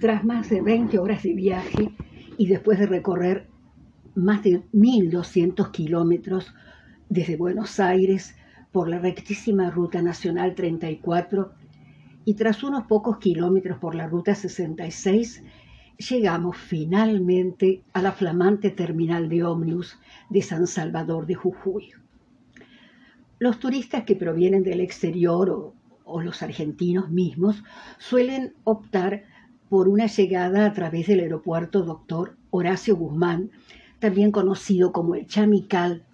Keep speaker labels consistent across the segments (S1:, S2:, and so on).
S1: Tras más de 20 horas de viaje y después de recorrer más de 1.200 kilómetros desde Buenos Aires por la rectísima Ruta Nacional 34 y tras unos pocos kilómetros por la Ruta 66, llegamos finalmente a la flamante terminal de ómnibus de San Salvador de Jujuy. Los turistas que provienen del exterior o, o, los argentinos mismos suelen optar por una llegada a través del aeropuerto Doctor Horacio Guzmán, también conocido como el Chamical,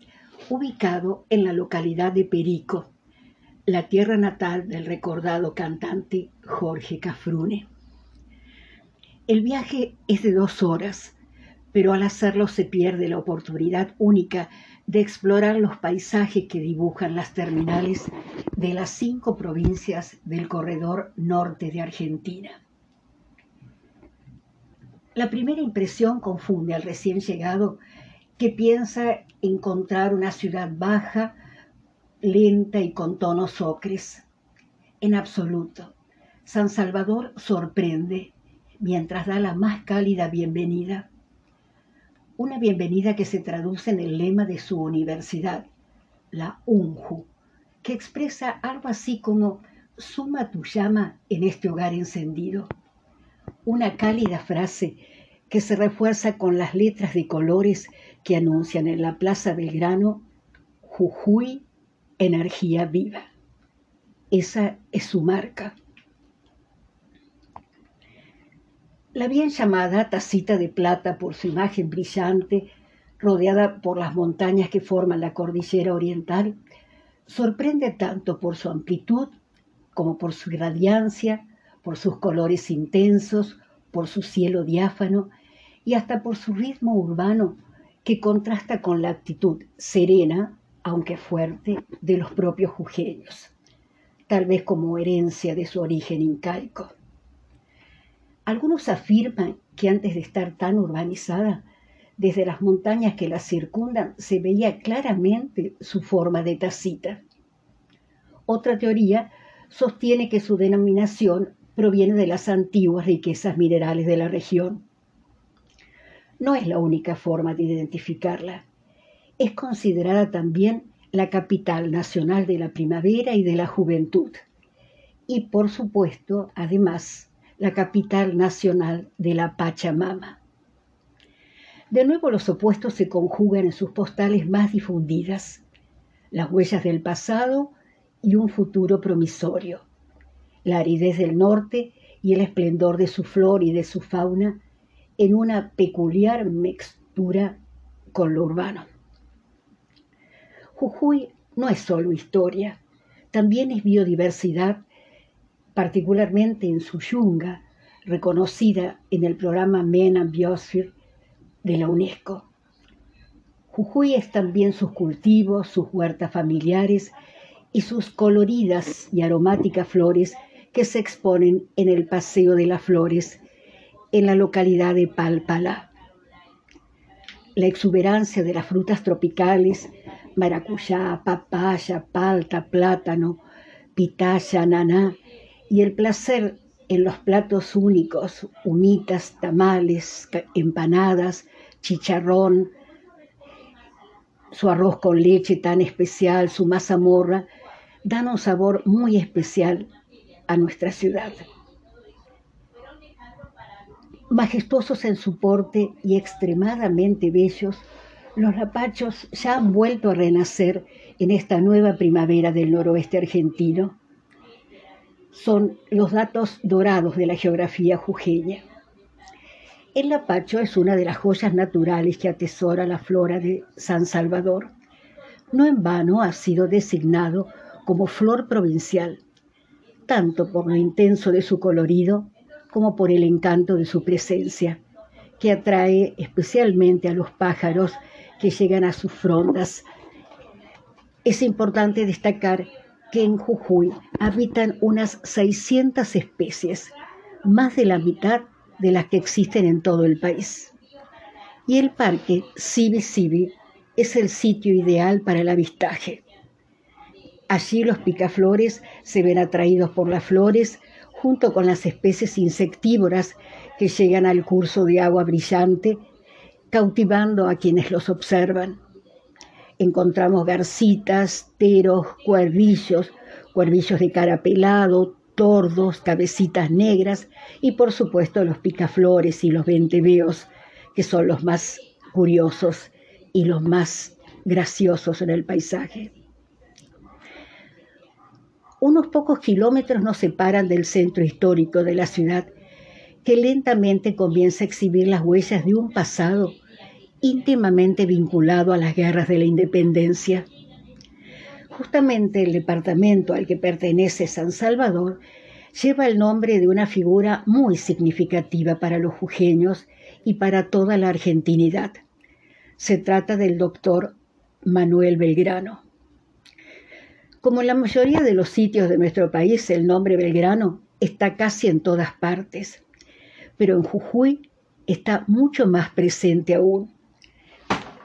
S1: ubicado en la localidad de Perico, la tierra natal del recordado cantante Jorge Cafrune. El viaje es de dos horas, pero al hacerlo se pierde la oportunidad única de explorar los paisajes que dibujan las terminales de las cinco provincias del corredor norte de Argentina. La primera impresión confunde al recién llegado que piensa encontrar una ciudad baja, lenta y con tonos ocres. En absoluto, San Salvador sorprende mientras da la más cálida bienvenida. Una bienvenida que se traduce en el lema de su universidad, la UNJU, que expresa algo así como suma tu llama en este hogar encendido. Una cálida frase que se refuerza con las letras de colores que anuncian en la Plaza Belgrano Jujuy, energía viva. Esa es su marca. La bien llamada tacita de plata por su imagen brillante, rodeada por las montañas que forman la cordillera oriental, sorprende tanto por su amplitud como por su radiancia, por sus colores intensos, por su cielo diáfano y hasta por su ritmo urbano que contrasta con la actitud serena, aunque fuerte, de los propios jujeños, tal vez como herencia de su origen incaico. Algunos afirman que antes de estar tan urbanizada, desde las montañas que la circundan se veía claramente su forma de tacita. Otra teoría sostiene que su denominación proviene de las antiguas riquezas minerales de la región. No es la única forma de identificarla. Es considerada también la capital nacional de la primavera y de la juventud. Y por supuesto, además, la capital nacional de la Pachamama. De nuevo los opuestos se conjugan en sus postales más difundidas, las huellas del pasado y un futuro promisorio, la aridez del norte y el esplendor de su flor y de su fauna en una peculiar mixtura con lo urbano. Jujuy no es solo historia, también es biodiversidad particularmente en su yunga, reconocida en el programa MENA Biosphere de la UNESCO. Jujuy es también sus cultivos, sus huertas familiares y sus coloridas y aromáticas flores que se exponen en el Paseo de las Flores, en la localidad de Palpalá. La exuberancia de las frutas tropicales, maracuyá, papaya, palta, plátano, pitaya, naná, y el placer en los platos únicos, humitas, tamales, empanadas, chicharrón, su arroz con leche tan especial, su mazamorra, dan un sabor muy especial a nuestra ciudad. Majestuosos en su porte y extremadamente bellos, los lapachos ya han vuelto a renacer en esta nueva primavera del noroeste argentino son los datos dorados de la geografía jujeña. El lapacho es una de las joyas naturales que atesora la flora de San Salvador. No en vano ha sido designado como flor provincial, tanto por lo intenso de su colorido como por el encanto de su presencia, que atrae especialmente a los pájaros que llegan a sus frondas. Es importante destacar que en Jujuy habitan unas 600 especies, más de la mitad de las que existen en todo el país. Y el parque Sibi Sibi es el sitio ideal para el avistaje. Allí los picaflores se ven atraídos por las flores junto con las especies insectívoras que llegan al curso de agua brillante, cautivando a quienes los observan. Encontramos garcitas, teros, cuervillos, cuervillos de cara pelado, tordos, cabecitas negras y por supuesto los picaflores y los venteveos, que son los más curiosos y los más graciosos en el paisaje. Unos pocos kilómetros nos separan del centro histórico de la ciudad, que lentamente comienza a exhibir las huellas de un pasado íntimamente vinculado a las guerras de la independencia. Justamente el departamento al que pertenece San Salvador lleva el nombre de una figura muy significativa para los jujeños y para toda la argentinidad. Se trata del doctor Manuel Belgrano. Como en la mayoría de los sitios de nuestro país, el nombre Belgrano está casi en todas partes, pero en Jujuy está mucho más presente aún.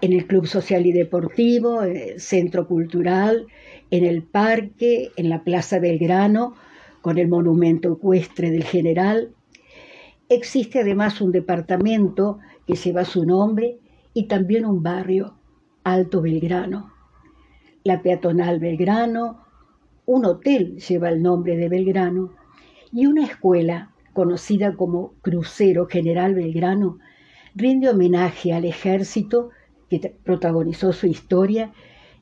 S1: En el Club Social y Deportivo, Centro Cultural, en el Parque, en la Plaza Belgrano, con el monumento ecuestre del general. Existe además un departamento que lleva su nombre y también un barrio, Alto Belgrano. La peatonal Belgrano, un hotel lleva el nombre de Belgrano y una escuela conocida como Crucero General Belgrano rinde homenaje al ejército que protagonizó su historia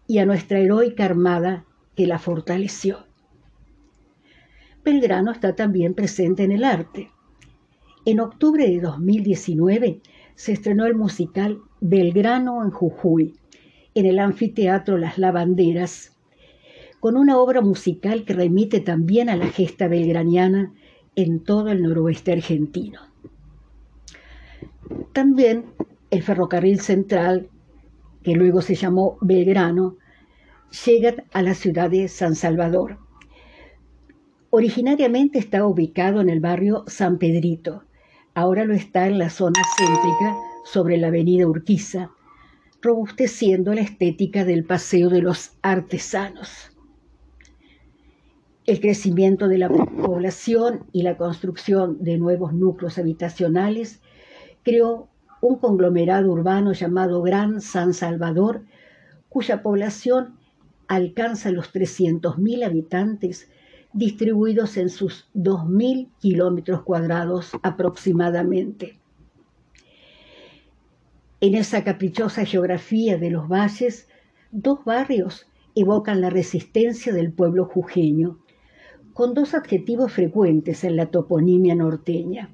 S1: y a nuestra heroica armada que la fortaleció. Belgrano está también presente en el arte. En octubre de 2019 se estrenó el musical Belgrano en Jujuy, en el anfiteatro Las Lavanderas, con una obra musical que remite también a la gesta belgraniana en todo el noroeste argentino. También el ferrocarril central, que luego se llamó Belgrano, llega a la ciudad de San Salvador. Originariamente estaba ubicado en el barrio San Pedrito, ahora lo está en la zona céntrica sobre la avenida Urquiza, robusteciendo la estética del Paseo de los Artesanos. El crecimiento de la población y la construcción de nuevos núcleos habitacionales creó un conglomerado urbano llamado Gran San Salvador, cuya población alcanza los 300.000 habitantes distribuidos en sus 2.000 kilómetros cuadrados aproximadamente. En esa caprichosa geografía de los valles, dos barrios evocan la resistencia del pueblo jujeño, con dos adjetivos frecuentes en la toponimia norteña,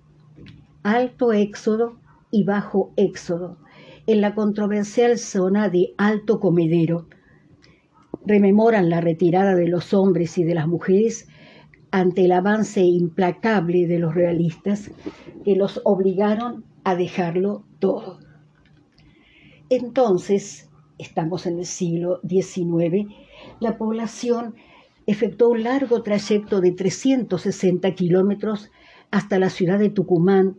S1: Alto Éxodo y Bajo Éxodo, en la controversial zona de Alto Comedero, rememoran la retirada de los hombres y de las mujeres ante el avance implacable de los realistas que los obligaron a dejarlo todo. Entonces, estamos en el siglo XIX, la población efectuó un largo trayecto de 360 kilómetros hasta la ciudad de Tucumán,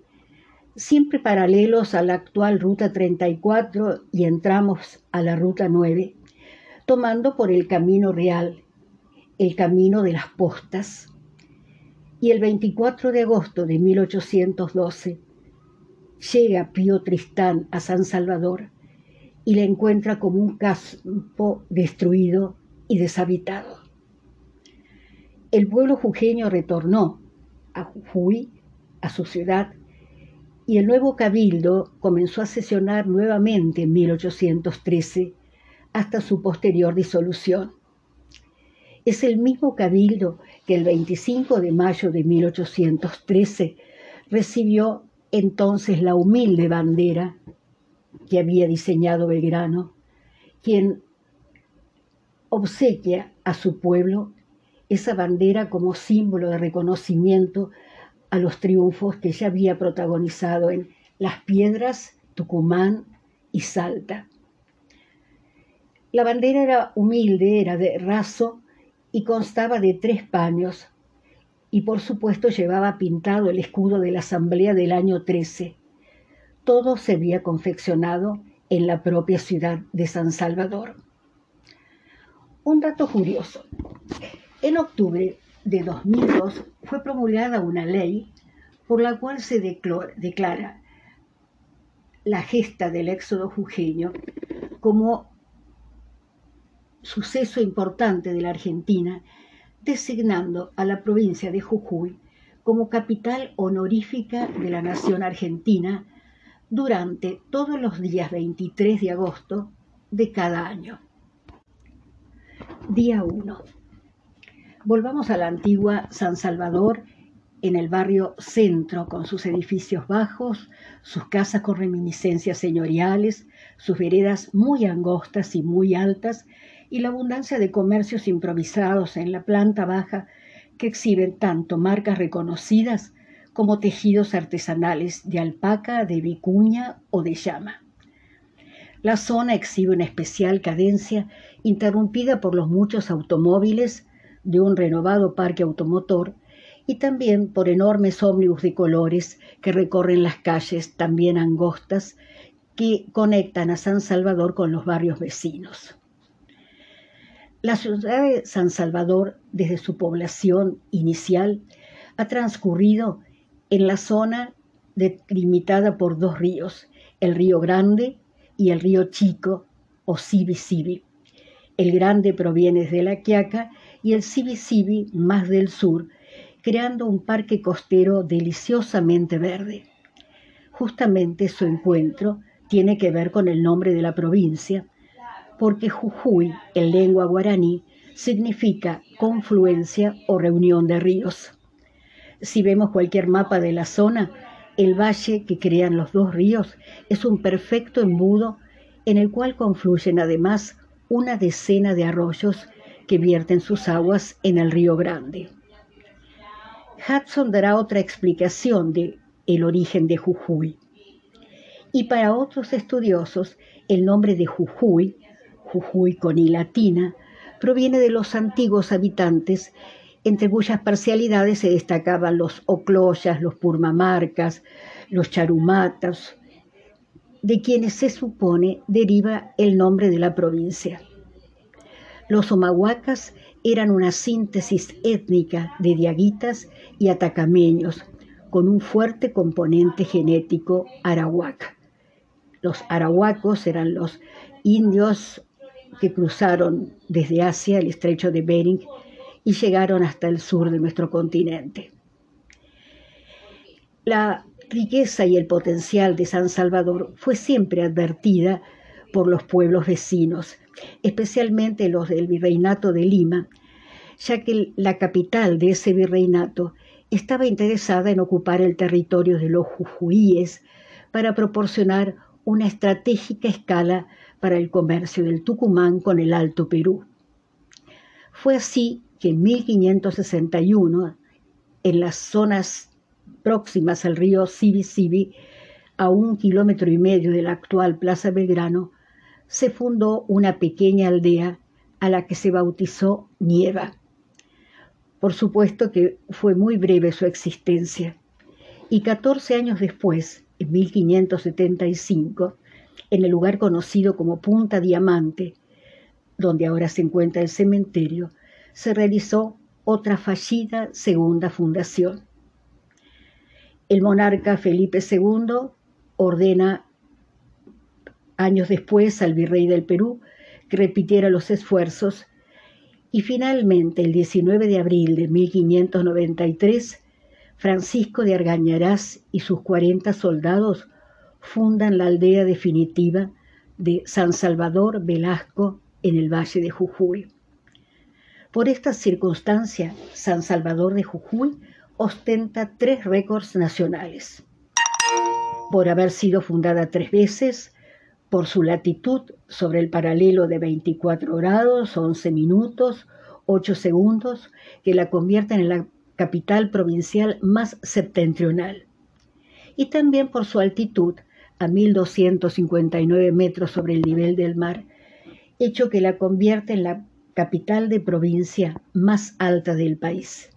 S1: siempre paralelos a la actual Ruta 34 y entramos a la Ruta 9, tomando por el Camino Real, el Camino de las Postas, y el 24 de agosto de 1812 llega Pío Tristán a San Salvador y la encuentra como un campo destruido y deshabitado. El pueblo jujeño retornó a Jujuy, a su ciudad, y el nuevo cabildo comenzó a sesionar nuevamente en 1813 hasta su posterior disolución. Es el mismo cabildo que el 25 de mayo de 1813 recibió entonces la humilde bandera que había diseñado Belgrano, quien obsequia a su pueblo esa bandera como símbolo de reconocimiento a los triunfos que ya había protagonizado en Las Piedras, Tucumán y Salta. La bandera era humilde, era de raso y constaba de tres paños y por supuesto llevaba pintado el escudo de la Asamblea del año 13. Todo se había confeccionado en la propia ciudad de San Salvador. Un dato curioso. En octubre de 2002 fue promulgada una ley por la cual se declara la gesta del éxodo jujeño como suceso importante de la Argentina, designando a la provincia de Jujuy como capital honorífica de la nación argentina durante todos los días 23 de agosto de cada año. Día 1. Volvamos a la antigua San Salvador en el barrio centro, con sus edificios bajos, sus casas con reminiscencias señoriales, sus veredas muy angostas y muy altas, y la abundancia de comercios improvisados en la planta baja que exhiben tanto marcas reconocidas como tejidos artesanales de alpaca, de vicuña o de llama. La zona exhibe una especial cadencia interrumpida por los muchos automóviles de un renovado parque automotor y también por enormes ómnibus de colores que recorren las calles también angostas que conectan a San Salvador con los barrios vecinos. La ciudad de San Salvador, desde su población inicial, ha transcurrido en la zona delimitada por dos ríos, el río Grande y el río Chico o Sibi. El Grande proviene de la Quiaca y el Sibi más del sur, creando un parque costero deliciosamente verde. Justamente su encuentro tiene que ver con el nombre de la provincia, porque Jujuy, en lengua guaraní, significa confluencia o reunión de ríos. Si vemos cualquier mapa de la zona, el valle que crean los dos ríos es un perfecto embudo en el cual confluyen además una decena de arroyos que vierten sus aguas en el río Grande. Hudson dará otra explicación de el origen de Jujuy. Y para otros estudiosos, el nombre de Jujuy, Jujuy con i latina, proviene de los antiguos habitantes, entre cuyas parcialidades se destacaban los ocloyas, los purmamarcas, los charumatas, de quienes se supone deriva el nombre de la provincia. Los omahuacas eran una síntesis étnica de diaguitas y atacameños, con un fuerte componente genético arahuaca. Los arahuacos eran los indios que cruzaron desde Asia el estrecho de Bering y llegaron hasta el sur de nuestro continente. La riqueza y el potencial de San Salvador fue siempre advertida por los pueblos vecinos, especialmente los del Virreinato de Lima, ya que la capital de ese virreinato estaba interesada en ocupar el territorio de los jujuíes para proporcionar una estratégica escala para el comercio del Tucumán con el Alto Perú. Fue así que en 1561, en las zonas próximas al río Sibi a un kilómetro y medio de la actual Plaza Belgrano, se fundó una pequeña aldea a la que se bautizó Nieva. Por supuesto que fue muy breve su existencia. Y 14 años después, en 1575, en el lugar conocido como Punta Diamante, donde ahora se encuentra el cementerio, se realizó otra fallida segunda fundación. El monarca Felipe II ordena años después al virrey del Perú que repitiera los esfuerzos y finalmente, el 19 de abril de 1593, Francisco de Argañarás y sus 40 soldados fundan la aldea definitiva de San Salvador Velasco en el Valle de Jujuy. Por esta circunstancia, San Salvador de Jujuy ostenta tres récords nacionales. Por haber sido fundada tres veces, por su latitud sobre el paralelo de 24 grados, 11 minutos, 8 segundos, que la convierten en la capital provincial más septentrional. Y también por su altitud, a 1259 metros sobre el nivel del mar, hecho que la convierte en la capital de provincia más alta del país.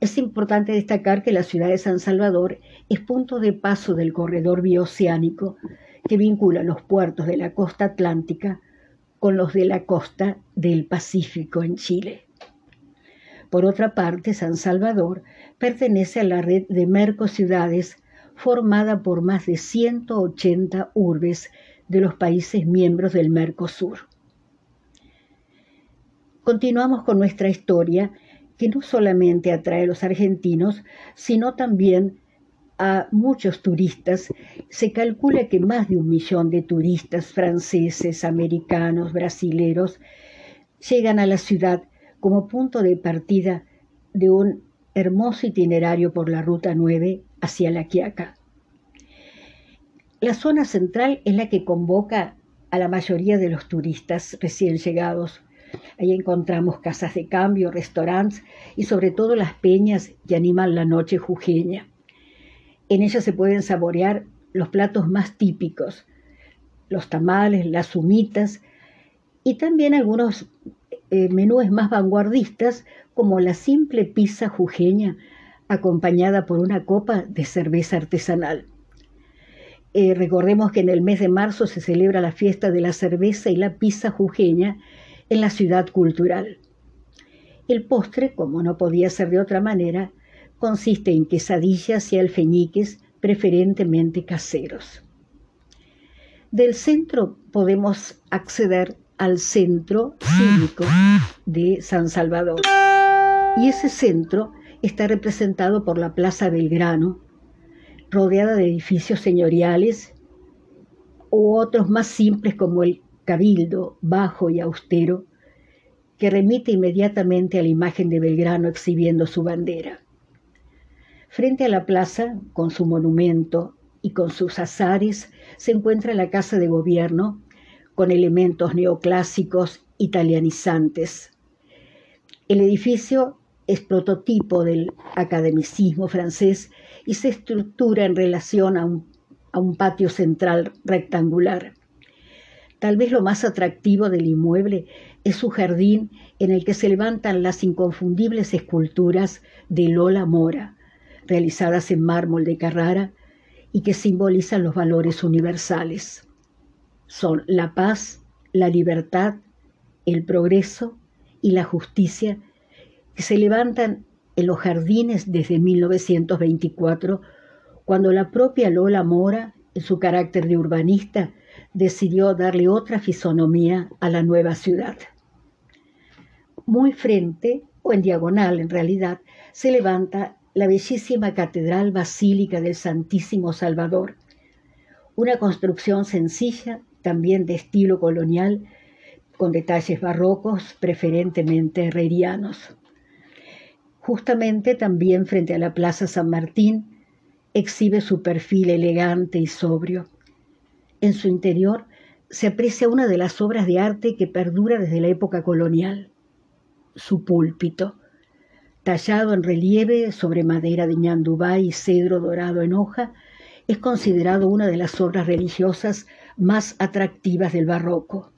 S1: Es importante destacar que la ciudad de San Salvador es punto de paso del corredor bioceánico que vincula los puertos de la costa atlántica con los de la costa del Pacífico en Chile. Por otra parte, San Salvador pertenece a la red de Mercociudades formada por más de 180 urbes de los países miembros del Mercosur. Continuamos con nuestra historia, que no solamente atrae a los argentinos, sino también a muchos turistas. Se calcula que más de un millón de turistas franceses, americanos, brasileros llegan a la ciudad como punto de partida de un hermoso itinerario por la Ruta 9 hacia La Quiaca. La zona central es la que convoca a la mayoría de los turistas recién llegados. Ahí encontramos casas de cambio, restaurantes y sobre todo las peñas que animan la noche jujeña. En ellas se pueden saborear los platos más típicos, los tamales, las humitas y también algunos eh, menúes más vanguardistas como la simple pizza jujeña acompañada por una copa de cerveza artesanal. Eh, recordemos que en el mes de marzo se celebra la fiesta de la cerveza y la pizza jujeña en la ciudad cultural. El postre, como no podía ser de otra manera, consiste en quesadillas y alfeñiques preferentemente caseros. Del centro podemos acceder al centro cívico de San Salvador. Y ese centro está representado por la Plaza Belgrano, rodeada de edificios señoriales u otros más simples como el Cabildo, bajo y austero, que remite inmediatamente a la imagen de Belgrano exhibiendo su bandera. Frente a la plaza, con su monumento y con sus azares, se encuentra la Casa de Gobierno, con elementos neoclásicos italianizantes. El edificio es prototipo del academicismo francés y se estructura en relación a un, a un patio central rectangular. Tal vez lo más atractivo del inmueble es su jardín en el que se levantan las inconfundibles esculturas de Lola Mora, realizadas en mármol de Carrara y que simbolizan los valores universales. Son la paz, la libertad, el progreso y la justicia que se levantan en los jardines desde 1924, cuando la propia Lola Mora, en su carácter de urbanista, decidió darle otra fisonomía a la nueva ciudad. Muy frente, o en diagonal en realidad, se levanta la bellísima Catedral Basílica del Santísimo Salvador, una construcción sencilla, también de estilo colonial, con detalles barrocos, preferentemente herrerianos. Justamente también frente a la Plaza San Martín exhibe su perfil elegante y sobrio. En su interior se aprecia una de las obras de arte que perdura desde la época colonial, su púlpito tallado en relieve sobre madera de ñandubá y cedro dorado en hoja, es considerado una de las obras religiosas más atractivas del barroco.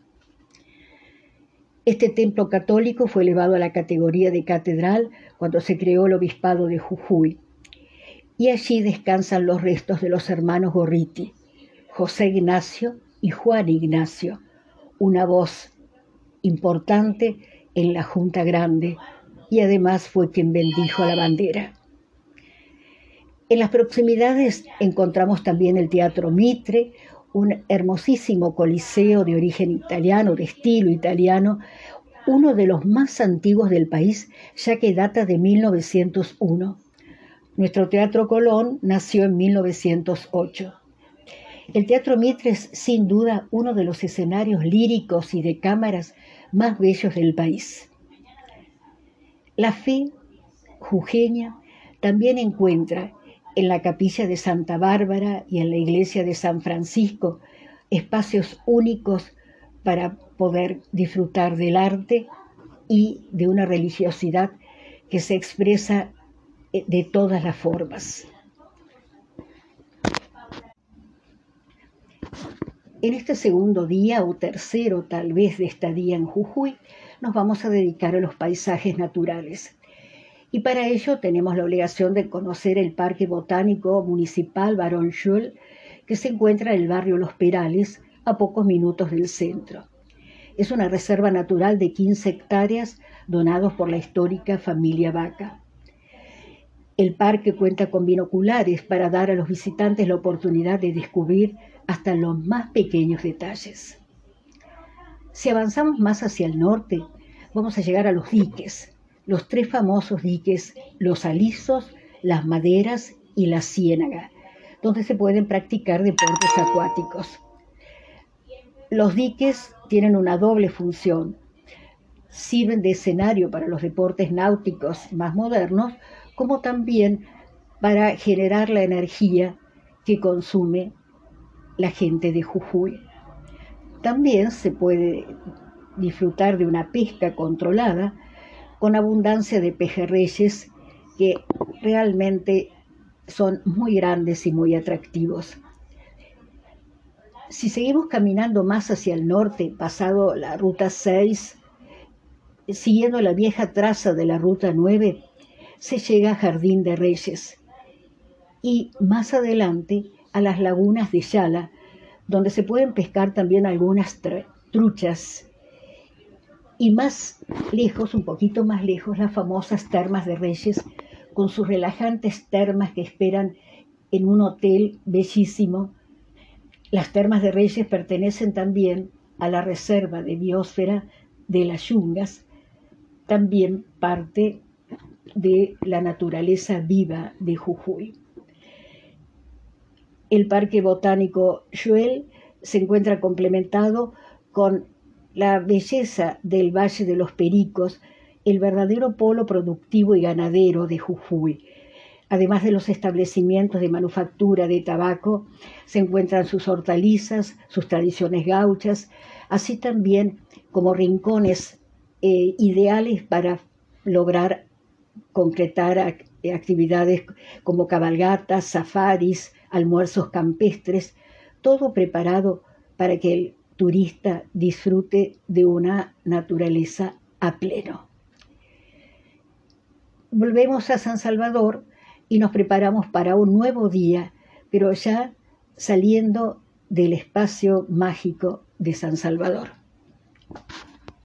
S1: Este templo católico fue elevado a la categoría de catedral cuando se creó el obispado de Jujuy, y allí descansan los restos de los hermanos Gorriti, José Ignacio y Juan Ignacio, una voz importante en la Junta Grande y además fue quien bendijo la bandera. En las proximidades encontramos también el Teatro Mitre, un hermosísimo coliseo de origen italiano, de estilo italiano, uno de los más antiguos del país, ya que data de 1901. Nuestro Teatro Colón nació en 1908. El Teatro Mitre es sin duda uno de los escenarios líricos y de cámaras más bellos del país. La fe jujeña también encuentra en la capilla de Santa Bárbara y en la iglesia de San Francisco espacios únicos para poder disfrutar del arte y de una religiosidad que se expresa eh, de todas las formas. En este segundo día o tercero tal vez de estadía en Jujuy, nos vamos a dedicar a los paisajes naturales. Y para ello tenemos la obligación de conocer el Parque Botánico Municipal Barón Schul, que se encuentra en el barrio Los Perales, a pocos minutos del centro. Es una reserva natural de 15 hectáreas donados por la histórica familia Vaca. El parque cuenta con binoculares para dar a los visitantes la oportunidad de descubrir hasta los más pequeños detalles. Si avanzamos más hacia el norte, vamos a llegar a los diques, los tres famosos diques, los alisos, las maderas y la ciénaga, donde se pueden practicar deportes acuáticos. Los diques tienen una doble función. Sirven de escenario para los deportes náuticos más modernos, como también para generar la energía que consume la gente de Jujuy. También se puede disfrutar de una pesca controlada con abundancia de pejerreyes que realmente son muy grandes y muy atractivos. Si seguimos caminando más hacia el norte, pasado la ruta 6, siguiendo la vieja traza de la ruta 9, se llega a Jardín de Reyes y más adelante a las lagunas de Yala, donde se pueden pescar también algunas truchas. Y más lejos, un poquito más lejos, las famosas termas de Reyes, con sus relajantes termas que esperan en un hotel bellísimo. Las termas de Reyes pertenecen también a la reserva de biosfera de las Yungas, también parte de la naturaleza viva de Jujuy. El Parque Botánico Juel se encuentra complementado con la belleza del Valle de los Pericos, el verdadero polo productivo y ganadero de Jujuy. Además de los establecimientos de manufactura de tabaco, se encuentran sus hortalizas, sus tradiciones gauchas, así también como rincones eh, ideales para lograr concretar actividades como cabalgatas, safaris, almuerzos campestres, todo preparado para que el turista disfrute de una naturaleza a pleno. Volvemos a San Salvador y nos preparamos para un nuevo día, pero ya saliendo del espacio mágico de San Salvador.